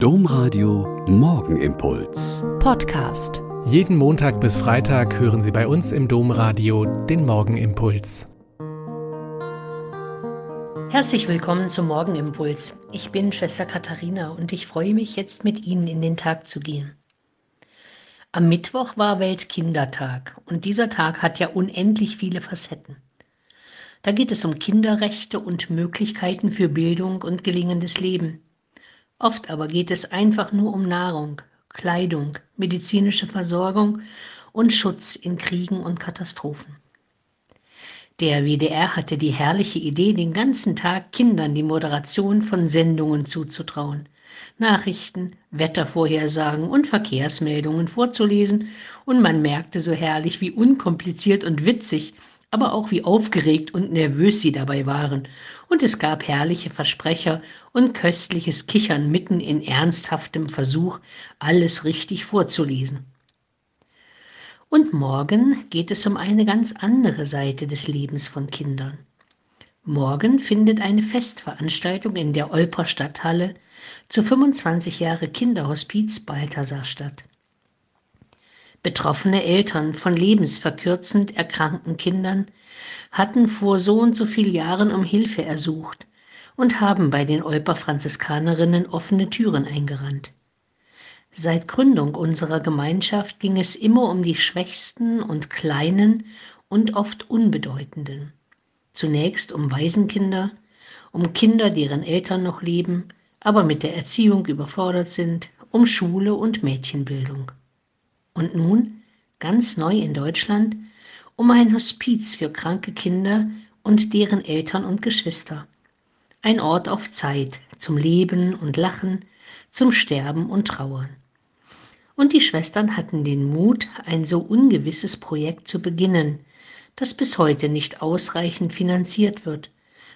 Domradio Morgenimpuls. Podcast. Jeden Montag bis Freitag hören Sie bei uns im Domradio den Morgenimpuls. Herzlich willkommen zum Morgenimpuls. Ich bin Schwester Katharina und ich freue mich jetzt mit Ihnen in den Tag zu gehen. Am Mittwoch war Weltkindertag und dieser Tag hat ja unendlich viele Facetten. Da geht es um Kinderrechte und Möglichkeiten für Bildung und gelingendes Leben. Oft aber geht es einfach nur um Nahrung, Kleidung, medizinische Versorgung und Schutz in Kriegen und Katastrophen. Der WDR hatte die herrliche Idee, den ganzen Tag Kindern die Moderation von Sendungen zuzutrauen, Nachrichten, Wettervorhersagen und Verkehrsmeldungen vorzulesen, und man merkte so herrlich, wie unkompliziert und witzig aber auch wie aufgeregt und nervös sie dabei waren, und es gab herrliche Versprecher und köstliches Kichern mitten in ernsthaftem Versuch, alles richtig vorzulesen. Und morgen geht es um eine ganz andere Seite des Lebens von Kindern. Morgen findet eine Festveranstaltung in der Olper Stadthalle zu 25 Jahre Kinderhospiz Balthasar statt. Betroffene Eltern von lebensverkürzend erkrankten Kindern hatten vor so und so vielen Jahren um Hilfe ersucht und haben bei den Olper Franziskanerinnen offene Türen eingerannt. Seit Gründung unserer Gemeinschaft ging es immer um die Schwächsten und Kleinen und oft Unbedeutenden. Zunächst um Waisenkinder, um Kinder, deren Eltern noch leben, aber mit der Erziehung überfordert sind, um Schule und Mädchenbildung. Und nun, ganz neu in Deutschland, um ein Hospiz für kranke Kinder und deren Eltern und Geschwister. Ein Ort auf Zeit zum Leben und Lachen, zum Sterben und Trauern. Und die Schwestern hatten den Mut, ein so ungewisses Projekt zu beginnen, das bis heute nicht ausreichend finanziert wird,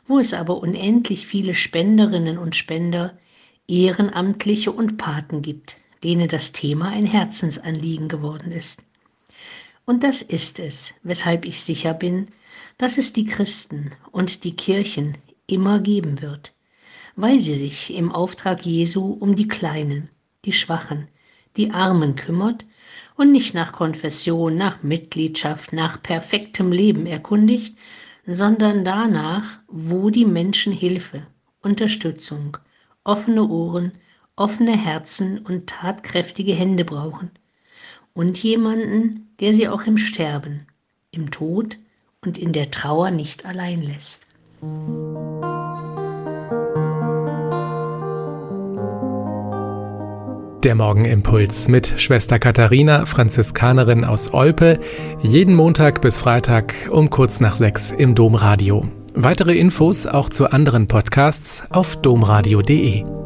wo es aber unendlich viele Spenderinnen und Spender, Ehrenamtliche und Paten gibt, denen das Thema ein Herzensanliegen geworden ist. Und das ist es, weshalb ich sicher bin, dass es die Christen und die Kirchen immer geben wird, weil sie sich im Auftrag Jesu um die Kleinen, die Schwachen, die Armen kümmert und nicht nach Konfession, nach Mitgliedschaft, nach perfektem Leben erkundigt, sondern danach, wo die Menschen Hilfe, Unterstützung, offene Ohren offene Herzen und tatkräftige Hände brauchen und jemanden, der sie auch im Sterben, im Tod und in der Trauer nicht allein lässt. Der Morgenimpuls mit Schwester Katharina, Franziskanerin aus Olpe, jeden Montag bis Freitag um kurz nach sechs im Domradio. Weitere Infos auch zu anderen Podcasts auf domradio.de.